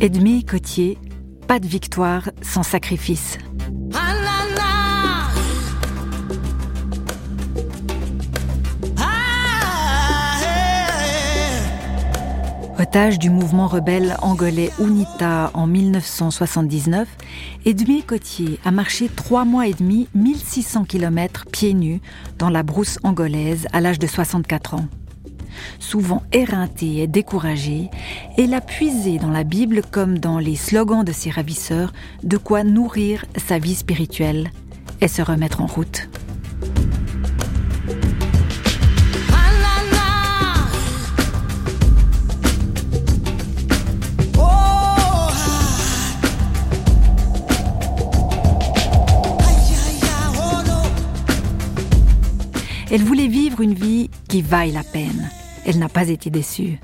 Edmé Cotier, pas de victoire sans sacrifice. Otage du mouvement rebelle angolais UNITA en 1979, Edmé Cotier a marché trois mois et demi, 1600 km pieds nus dans la brousse angolaise à l'âge de 64 ans souvent éreinté et découragé, elle a puisé dans la Bible comme dans les slogans de ses ravisseurs de quoi nourrir sa vie spirituelle et se remettre en route. Elle voulait vivre une vie qui vaille la peine, elle n'a pas été déçue.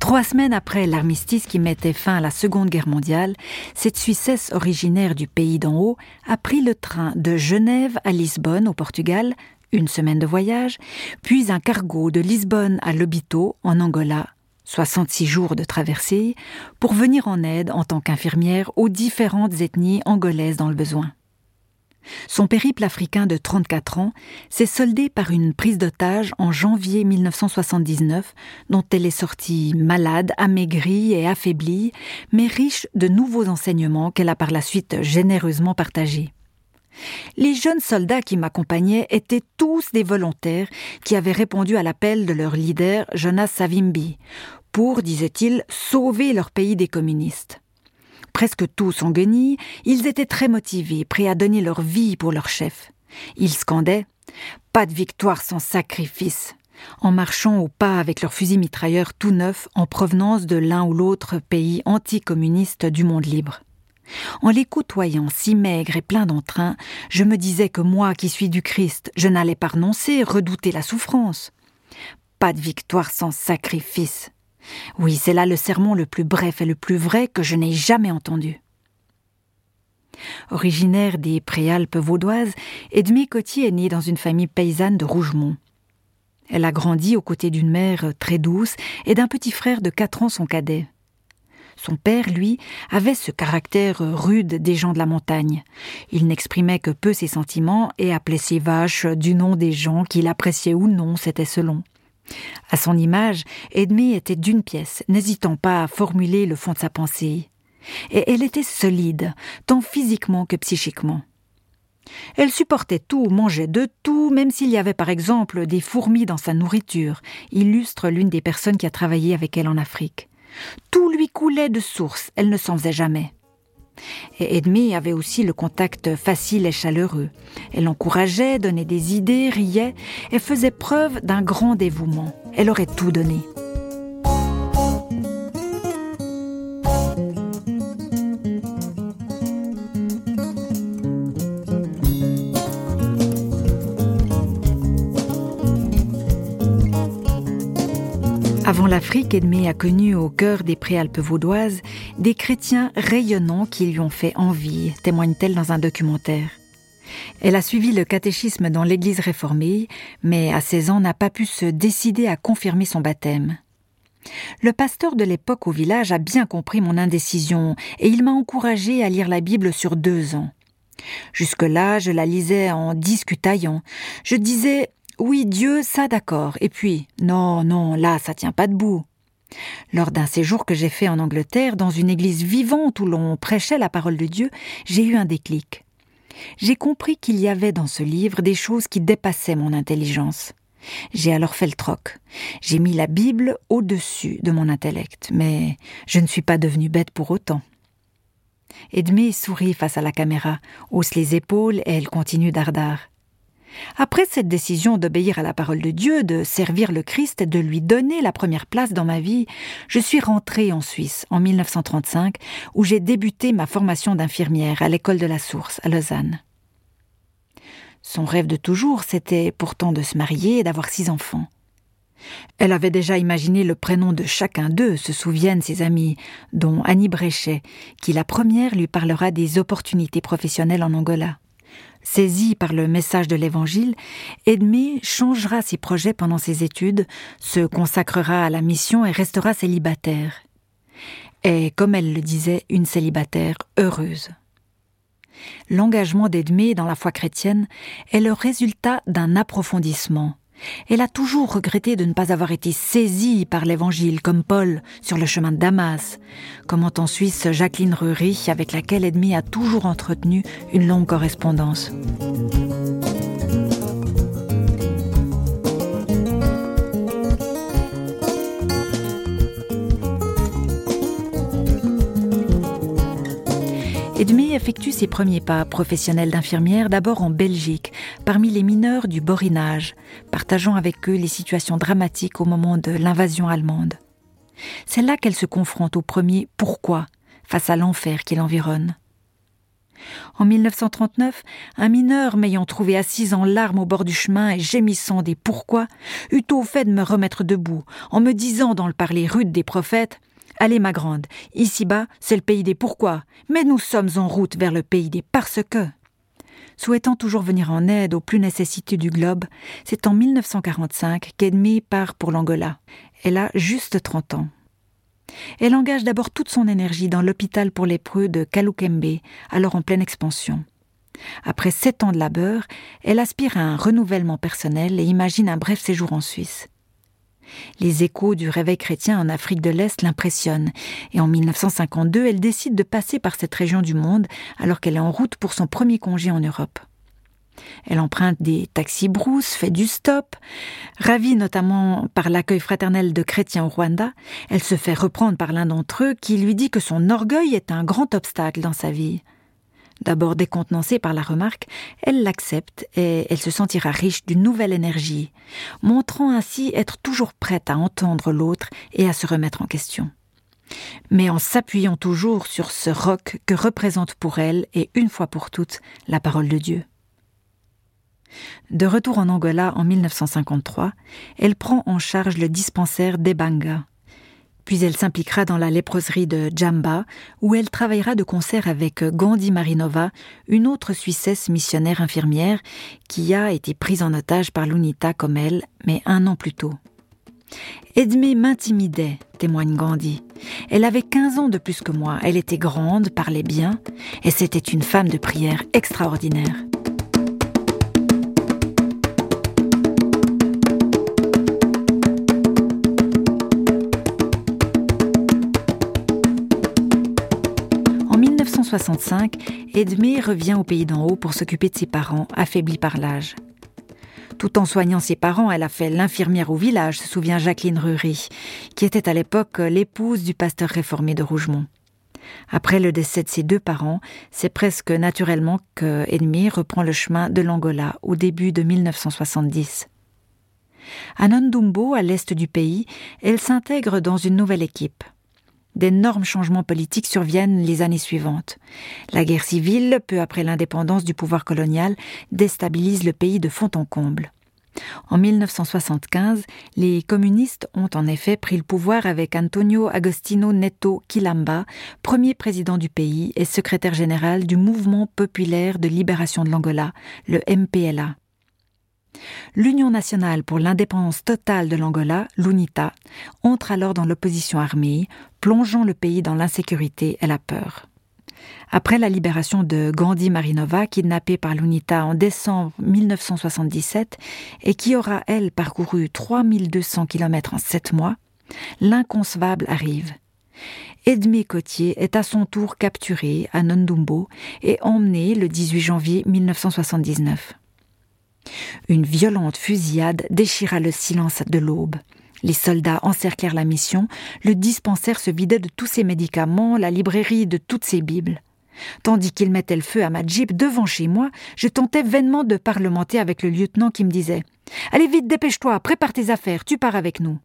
Trois semaines après l'armistice qui mettait fin à la Seconde Guerre mondiale, cette Suissesse originaire du pays d'en haut a pris le train de Genève à Lisbonne, au Portugal, une semaine de voyage, puis un cargo de Lisbonne à Lobito, en Angola, 66 jours de traversée, pour venir en aide en tant qu'infirmière aux différentes ethnies angolaises dans le besoin. Son périple africain de 34 ans s'est soldé par une prise d'otage en janvier 1979, dont elle est sortie malade, amaigrie et affaiblie, mais riche de nouveaux enseignements qu'elle a par la suite généreusement partagés. Les jeunes soldats qui m'accompagnaient étaient tous des volontaires qui avaient répondu à l'appel de leur leader Jonas Savimbi pour, disait-il, sauver leur pays des communistes presque tous en guenilles, ils étaient très motivés, prêts à donner leur vie pour leur chef. Ils scandaient Pas de victoire sans sacrifice en marchant au pas avec leurs fusils mitrailleurs tout neufs en provenance de l'un ou l'autre pays anticommuniste du monde libre. En les côtoyant si maigres et pleins d'entrain, je me disais que moi qui suis du Christ, je n'allais pas renoncer, redouter la souffrance. Pas de victoire sans sacrifice. Oui, c'est là le sermon le plus bref et le plus vrai que je n'ai jamais entendu. Originaire des Préalpes vaudoises, Edmé Cotier est née dans une famille paysanne de Rougemont. Elle a grandi aux côtés d'une mère très douce et d'un petit frère de quatre ans son cadet. Son père, lui, avait ce caractère rude des gens de la montagne. Il n'exprimait que peu ses sentiments et appelait ses vaches du nom des gens qu'il appréciait ou non, c'était selon. À son image, Edmé était d'une pièce, n'hésitant pas à formuler le fond de sa pensée. Et elle était solide, tant physiquement que psychiquement. Elle supportait tout, mangeait de tout, même s'il y avait par exemple des fourmis dans sa nourriture, illustre l'une des personnes qui a travaillé avec elle en Afrique. Tout lui coulait de source, elle ne s'en faisait jamais. Et Edmé avait aussi le contact facile et chaleureux. Elle encourageait, donnait des idées, riait et faisait preuve d'un grand dévouement. Elle aurait tout donné. l'Afrique, Edmé a connu au cœur des préalpes vaudoises des chrétiens rayonnants qui lui ont fait envie, témoigne-t-elle dans un documentaire. Elle a suivi le catéchisme dans l'église réformée, mais à 16 ans n'a pas pu se décider à confirmer son baptême. Le pasteur de l'époque au village a bien compris mon indécision et il m'a encouragé à lire la Bible sur deux ans. Jusque-là, je la lisais en discutaillant. Je disais oui, Dieu, ça d'accord. Et puis, non, non, là, ça tient pas debout. Lors d'un séjour que j'ai fait en Angleterre, dans une église vivante où l'on prêchait la parole de Dieu, j'ai eu un déclic. J'ai compris qu'il y avait dans ce livre des choses qui dépassaient mon intelligence. J'ai alors fait le troc. J'ai mis la Bible au-dessus de mon intellect, mais je ne suis pas devenue bête pour autant. Edmé sourit face à la caméra, hausse les épaules et elle continue dardard. Après cette décision d'obéir à la parole de Dieu, de servir le Christ et de lui donner la première place dans ma vie, je suis rentrée en Suisse en 1935, où j'ai débuté ma formation d'infirmière à l'école de la Source, à Lausanne. Son rêve de toujours, c'était pourtant de se marier et d'avoir six enfants. Elle avait déjà imaginé le prénom de chacun d'eux, se souviennent ses amis, dont Annie Bréchet, qui la première lui parlera des opportunités professionnelles en Angola. Saisi par le message de l'Évangile, Edmé changera ses projets pendant ses études, se consacrera à la mission et restera célibataire. est, comme elle le disait, une célibataire heureuse. L'engagement d'Edmé dans la foi chrétienne est le résultat d'un approfondissement. Elle a toujours regretté de ne pas avoir été saisie par l'Évangile comme Paul sur le chemin de Damas, comment en Suisse Jacqueline Rury, avec laquelle Edmé a toujours entretenu une longue correspondance. Effectue ses premiers pas professionnels d'infirmière d'abord en Belgique, parmi les mineurs du Borinage, partageant avec eux les situations dramatiques au moment de l'invasion allemande. C'est là qu'elle se confronte au premier pourquoi face à l'enfer qui l'environne. En 1939, un mineur m'ayant trouvé assise en larmes au bord du chemin et gémissant des pourquoi, eut au fait de me remettre debout, en me disant dans le parler rude des prophètes Allez, ma grande, ici-bas, c'est le pays des pourquoi, mais nous sommes en route vers le pays des parce que. Souhaitant toujours venir en aide aux plus nécessités du globe, c'est en 1945 qu'Edmé part pour l'Angola. Elle a juste 30 ans. Elle engage d'abord toute son énergie dans l'hôpital pour lépreux de Kalukembe, alors en pleine expansion. Après sept ans de labeur, elle aspire à un renouvellement personnel et imagine un bref séjour en Suisse. Les échos du réveil chrétien en Afrique de l'Est l'impressionnent, et en 1952, elle décide de passer par cette région du monde alors qu'elle est en route pour son premier congé en Europe. Elle emprunte des taxis brousses, fait du stop. Ravie notamment par l'accueil fraternel de chrétiens au Rwanda, elle se fait reprendre par l'un d'entre eux qui lui dit que son orgueil est un grand obstacle dans sa vie. D'abord décontenancée par la remarque, elle l'accepte et elle se sentira riche d'une nouvelle énergie, montrant ainsi être toujours prête à entendre l'autre et à se remettre en question. Mais en s'appuyant toujours sur ce roc que représente pour elle et une fois pour toutes la parole de Dieu. De retour en Angola en 1953, elle prend en charge le dispensaire d'Ebanga, puis elle s'impliquera dans la léproserie de Djamba, où elle travaillera de concert avec Gandhi Marinova, une autre Suissesse missionnaire infirmière qui a été prise en otage par l'UNITA comme elle, mais un an plus tôt. Edmé m'intimidait, témoigne Gandhi. Elle avait 15 ans de plus que moi, elle était grande, parlait bien, et c'était une femme de prière extraordinaire. 1965, Edmé revient au pays d'en haut pour s'occuper de ses parents, affaiblis par l'âge. Tout en soignant ses parents, elle a fait l'infirmière au village, se souvient Jacqueline Rury, qui était à l'époque l'épouse du pasteur réformé de Rougemont. Après le décès de ses deux parents, c'est presque naturellement que reprend le chemin de l'Angola au début de 1970. À Nondumbo, à l'est du pays, elle s'intègre dans une nouvelle équipe d'énormes changements politiques surviennent les années suivantes. La guerre civile, peu après l'indépendance du pouvoir colonial, déstabilise le pays de fond en comble. En 1975, les communistes ont en effet pris le pouvoir avec Antonio Agostino Neto Quilamba, premier président du pays et secrétaire général du Mouvement populaire de libération de l'Angola, le MPLA. L'Union nationale pour l'indépendance totale de l'Angola, l'UNITA, entre alors dans l'opposition armée, plongeant le pays dans l'insécurité et la peur. Après la libération de Gandhi Marinova, kidnappée par l'UNITA en décembre 1977 et qui aura, elle, parcouru 3200 km en sept mois, l'inconcevable arrive. Edmé Cotier est à son tour capturé à Nondumbo et emmené le 18 janvier 1979. Une violente fusillade déchira le silence de l'aube. Les soldats encerclèrent la mission, le dispensaire se vidait de tous ses médicaments, la librairie de toutes ses bibles. Tandis qu'ils mettaient le feu à ma jeep devant chez moi, je tentais vainement de parlementer avec le lieutenant qui me disait Allez vite, dépêche-toi, prépare tes affaires, tu pars avec nous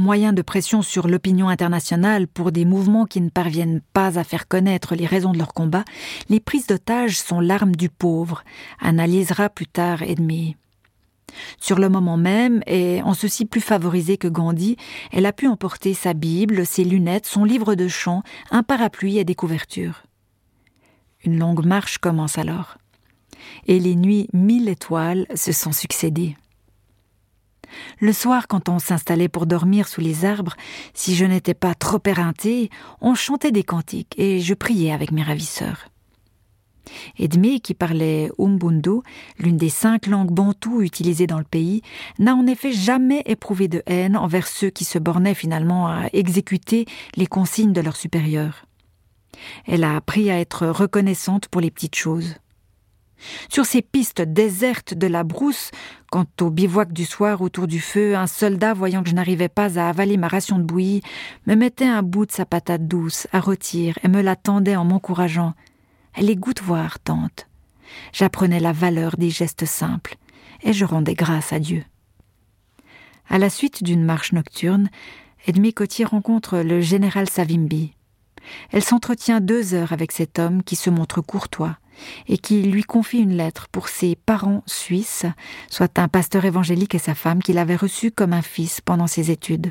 moyen de pression sur l'opinion internationale pour des mouvements qui ne parviennent pas à faire connaître les raisons de leur combat, les prises d'otages sont l'arme du pauvre, analysera plus tard Edmé. Sur le moment même, et en ceci plus favorisée que Gandhi, elle a pu emporter sa Bible, ses lunettes, son livre de chant, un parapluie et des couvertures. Une longue marche commence alors. Et les nuits mille étoiles se sont succédées. Le soir, quand on s'installait pour dormir sous les arbres, si je n'étais pas trop éreintée, on chantait des cantiques et je priais avec mes ravisseurs. Edmé, qui parlait Umbundu, l'une des cinq langues bantoues utilisées dans le pays, n'a en effet jamais éprouvé de haine envers ceux qui se bornaient finalement à exécuter les consignes de leurs supérieurs. Elle a appris à être reconnaissante pour les petites choses. Sur ces pistes désertes de la brousse, quant au bivouac du soir autour du feu, un soldat, voyant que je n'arrivais pas à avaler ma ration de bouillie, me mettait un bout de sa patate douce à rôtir et me la tendait en m'encourageant. Elle est goûte voir, tante. J'apprenais la valeur des gestes simples, et je rendais grâce à Dieu. À la suite d'une marche nocturne, Edmé Cotier rencontre le général Savimbi. Elle s'entretient deux heures avec cet homme qui se montre courtois, et qui lui confie une lettre pour ses parents suisses, soit un pasteur évangélique et sa femme qu'il avait reçu comme un fils pendant ses études.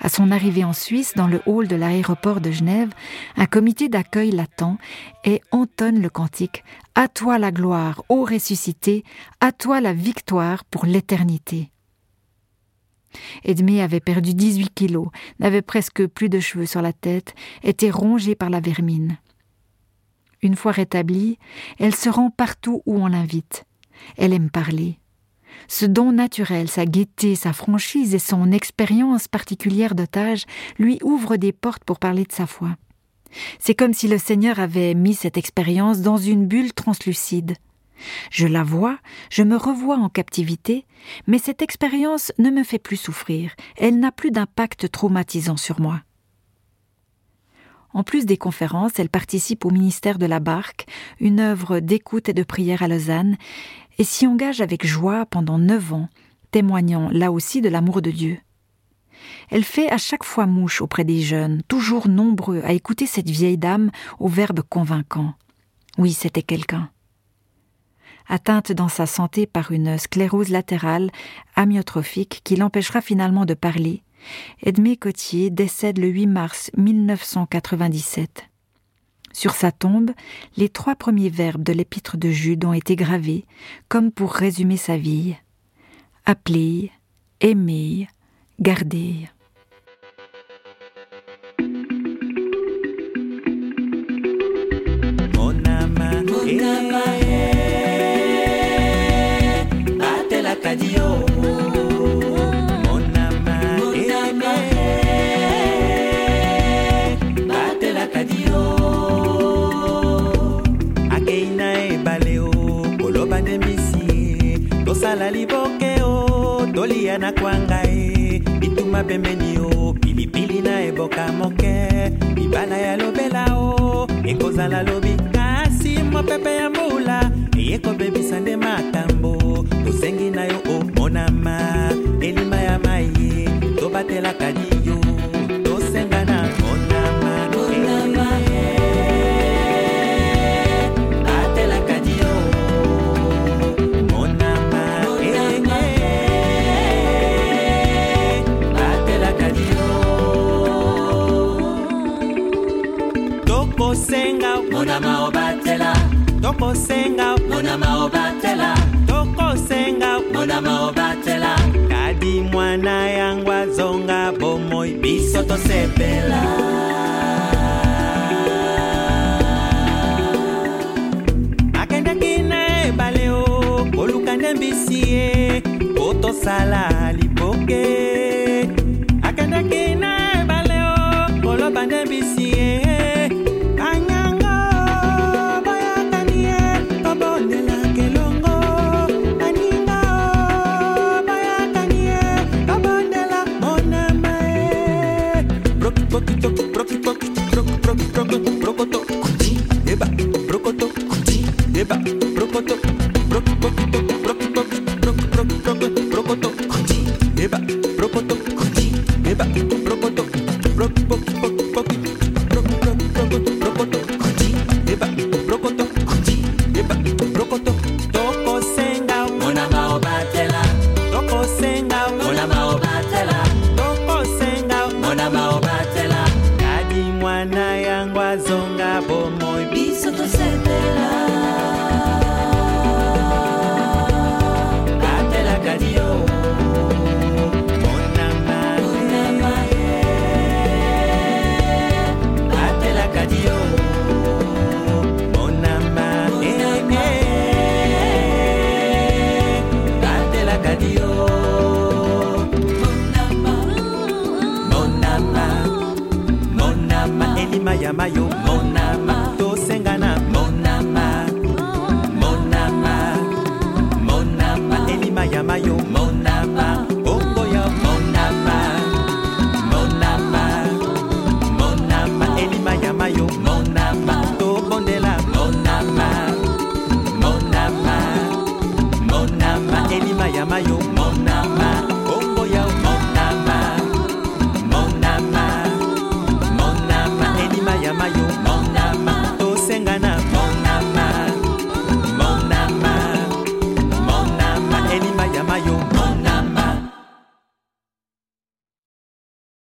À son arrivée en Suisse, dans le hall de l'aéroport de Genève, un comité d'accueil l'attend et entonne le cantique À toi la gloire, ô ressuscité, à toi la victoire pour l'éternité. Edmé avait perdu 18 kilos, n'avait presque plus de cheveux sur la tête, était rongée par la vermine. Une fois rétablie, elle se rend partout où on l'invite. Elle aime parler. Ce don naturel, sa gaieté, sa franchise et son expérience particulière d'otage lui ouvrent des portes pour parler de sa foi. C'est comme si le Seigneur avait mis cette expérience dans une bulle translucide. Je la vois, je me revois en captivité, mais cette expérience ne me fait plus souffrir, elle n'a plus d'impact traumatisant sur moi. En plus des conférences, elle participe au ministère de la Barque, une œuvre d'écoute et de prière à Lausanne, et s'y engage avec joie pendant neuf ans, témoignant là aussi de l'amour de Dieu. Elle fait à chaque fois mouche auprès des jeunes, toujours nombreux à écouter cette vieille dame au verbe convaincant. Oui, c'était quelqu'un atteinte dans sa santé par une sclérose latérale amyotrophique qui l'empêchera finalement de parler, Edmé Cotier décède le 8 mars 1997. Sur sa tombe, les trois premiers verbes de l'épître de Jude ont été gravés, comme pour résumer sa vie. Appeler, aimer, garder. tosala liboke o tolia na kwanga e bituma pembeni o pilipili na eboka moke. Libala ya lobela o ekozala lobi. Kasi mopepe ya mbula eyekobebisa nde makambo tosengi na yo omonama elima ya mai tobatelaka diyo monama obatela. Tokosenga monama obatela. Tokosenga monama obatela. Kadi mwana yango azonga bomoi. Biso tosepela. Akendaki na ebale o koluka nde mbisi ye po tosala liboke. Akendaki na ebale o koloba nde mbisi ye brokoto, brokoto, deba, brokoto, deba, brokoto.